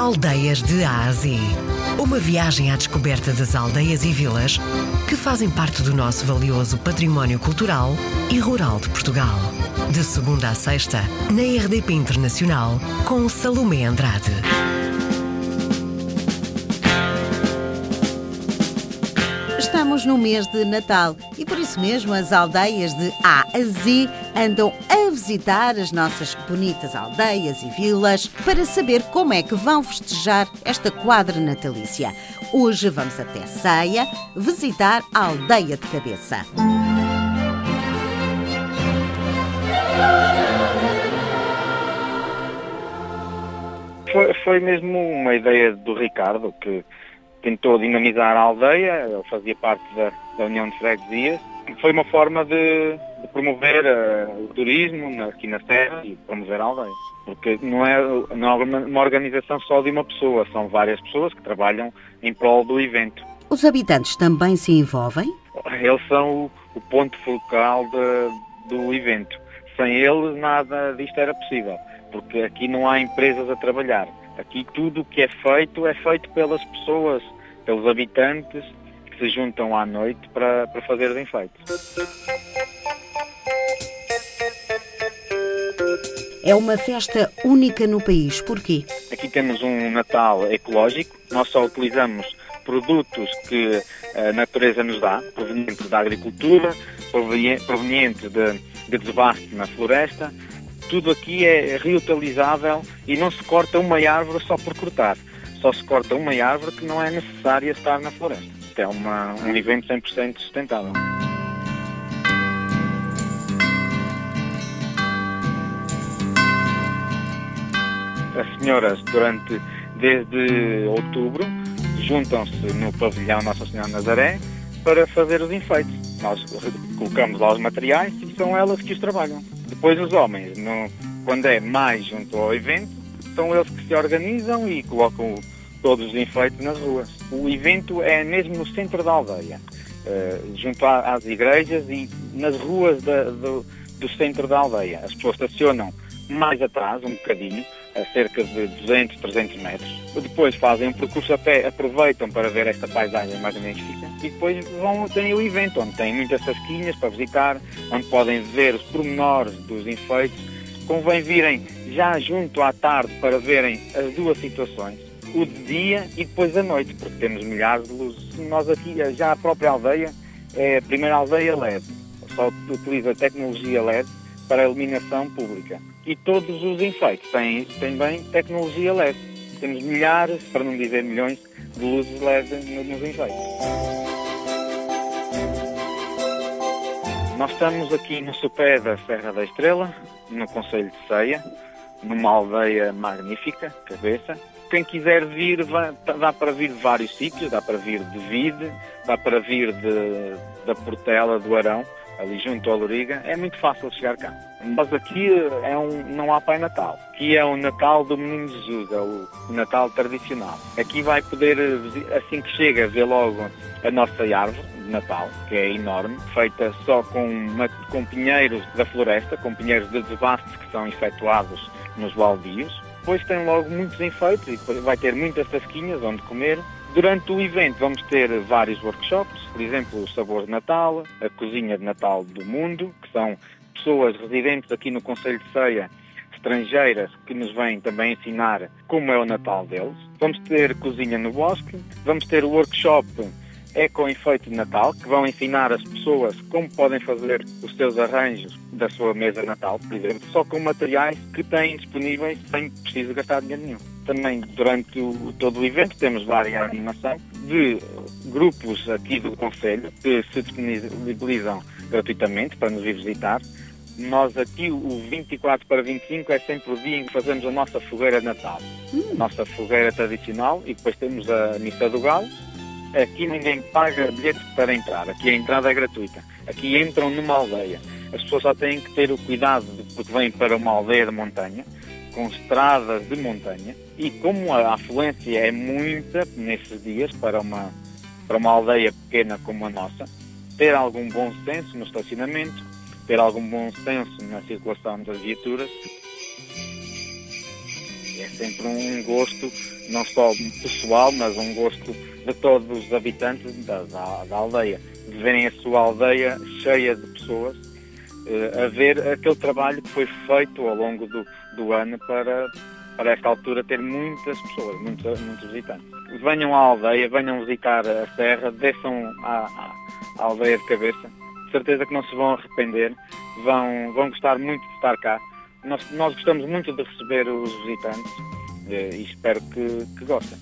Aldeias de Ásia. Uma viagem à descoberta das aldeias e vilas que fazem parte do nosso valioso património cultural e rural de Portugal. De segunda a sexta, na RDP Internacional, com Salomé Andrade. Estamos no mês de Natal e por isso mesmo as aldeias de A a Z andam visitar as nossas bonitas aldeias e vilas para saber como é que vão festejar esta quadra natalícia. Hoje vamos até Ceia visitar a aldeia de Cabeça. Foi, foi mesmo uma ideia do Ricardo que tentou dinamizar a aldeia, ele fazia parte da, da União de Freguesias. Foi uma forma de, de promover uh, o turismo na, aqui na Serra e promover a aldeia. Porque não é, não é uma organização só de uma pessoa, são várias pessoas que trabalham em prol do evento. Os habitantes também se envolvem? Eles são o, o ponto focal de, do evento. Sem eles nada disto era possível, porque aqui não há empresas a trabalhar Aqui tudo o que é feito é feito pelas pessoas, pelos habitantes se juntam à noite para, para fazer os enfeites. É uma festa única no país. Porquê? Aqui temos um Natal ecológico. Nós só utilizamos produtos que a natureza nos dá, provenientes da agricultura, provenientes de, de desbaste na floresta tudo aqui é reutilizável e não se corta uma árvore só por cortar. Só se corta uma árvore que não é necessária estar na floresta. É uma, um evento 100% sustentável. As senhoras, durante desde outubro, juntam-se no pavilhão Nossa Senhora Nazaré para fazer os enfeites. Nós colocamos lá os materiais e são elas que os trabalham. Depois os homens, no, quando é mais junto ao evento, são eles que se organizam e colocam todos os enfeites nas ruas. O evento é mesmo no centro da aldeia, uh, junto às igrejas e nas ruas da, do, do centro da aldeia. As pessoas estacionam mais atrás, um bocadinho, a cerca de 200, 300 metros. Depois fazem um percurso a pé, aproveitam para ver esta paisagem magnífica e depois vão ter o evento, onde tem muitas sasquinhas para visitar, onde podem ver os pormenores dos enfeites. Convém virem já junto à tarde para verem as duas situações, o de dia e depois à noite, porque temos milhares de luzes. Nós aqui, já a própria aldeia, é a primeira aldeia LED, só utiliza tecnologia LED para a iluminação pública. E todos os enfeites têm também tecnologia LED. Temos milhares, para não dizer milhões, de luzes LED nos enfeites. Nós estamos aqui no sopé da Serra da Estrela, no Conselho de Ceia, numa aldeia magnífica, cabeça. Quem quiser vir, dá para vir de vários sítios, dá para vir de Vide, dá para vir de, da Portela do Arão, ali junto ao Loriga, é muito fácil chegar cá. Mas aqui é um, não há Pai Natal. Aqui é o Natal do Menino Jesus, é o Natal tradicional. Aqui vai poder, assim que chega, ver logo a nossa árvore de Natal, que é enorme, feita só com, com pinheiros da floresta, com pinheiros de desbastes que são efetuados nos baldios. Depois tem logo muitos enfeites e vai ter muitas tasquinhas onde comer Durante o evento vamos ter vários workshops, por exemplo, o Sabor de Natal, a Cozinha de Natal do Mundo, que são pessoas residentes aqui no Conselho de Ceia, estrangeiras, que nos vêm também ensinar como é o Natal deles. Vamos ter Cozinha no Bosque, vamos ter o workshop Eco Enfeite de Natal, que vão ensinar as pessoas como podem fazer os seus arranjos da sua mesa Natal, por exemplo, só com materiais que têm disponíveis sem preciso gastar dinheiro nenhum também durante o, todo o evento temos várias animação de grupos aqui do Conselho que se disponibilizam gratuitamente para nos vir visitar. Nós aqui, o 24 para 25, é sempre o dia em que fazemos a nossa fogueira de Natal. Hum. Nossa fogueira tradicional e depois temos a missa do galo. Aqui ninguém paga bilhete para entrar, aqui a entrada é gratuita. Aqui entram numa aldeia. As pessoas só têm que ter o cuidado, porque vêm para uma aldeia de montanha, com estradas de montanha e como a afluência é muita nesses dias para uma, para uma aldeia pequena como a nossa, ter algum bom senso no estacionamento, ter algum bom senso na circulação das viaturas. É sempre um gosto, não só pessoal, mas um gosto de todos os habitantes da, da, da aldeia, de verem a sua aldeia cheia de pessoas, uh, a ver aquele trabalho que foi feito ao longo do, do ano para, para esta altura ter muitas pessoas, muitos, muitos visitantes. Venham à aldeia, venham visitar a serra, desçam à, à, à aldeia de cabeça, de certeza que não se vão arrepender, vão, vão gostar muito de estar cá. Nós, nós gostamos muito de receber os visitantes eh, e espero que, que gostem.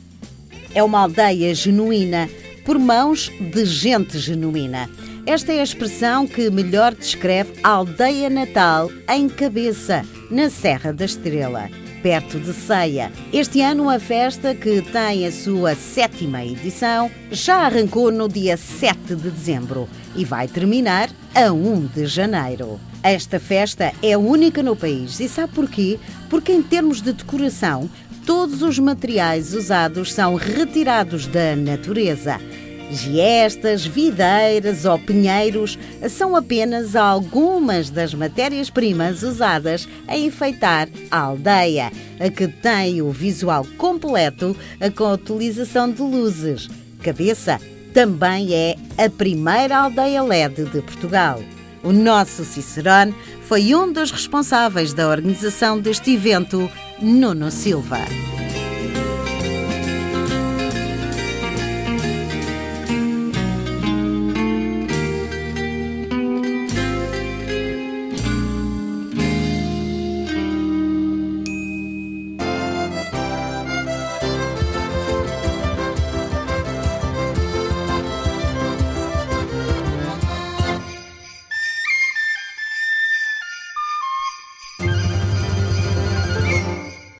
É uma aldeia genuína, por mãos de gente genuína. Esta é a expressão que melhor descreve a aldeia natal em cabeça, na Serra da Estrela perto de Ceia. Este ano, a festa, que tem a sua sétima edição, já arrancou no dia 7 de dezembro e vai terminar a 1 de janeiro. Esta festa é única no país e sabe porquê? Porque, em termos de decoração, todos os materiais usados são retirados da natureza. Giestas, videiras ou pinheiros são apenas algumas das matérias-primas usadas a enfeitar a aldeia, a que tem o visual completo com a utilização de luzes. Cabeça também é a primeira aldeia LED de Portugal. O nosso Cicerone foi um dos responsáveis da organização deste evento, Nuno Silva.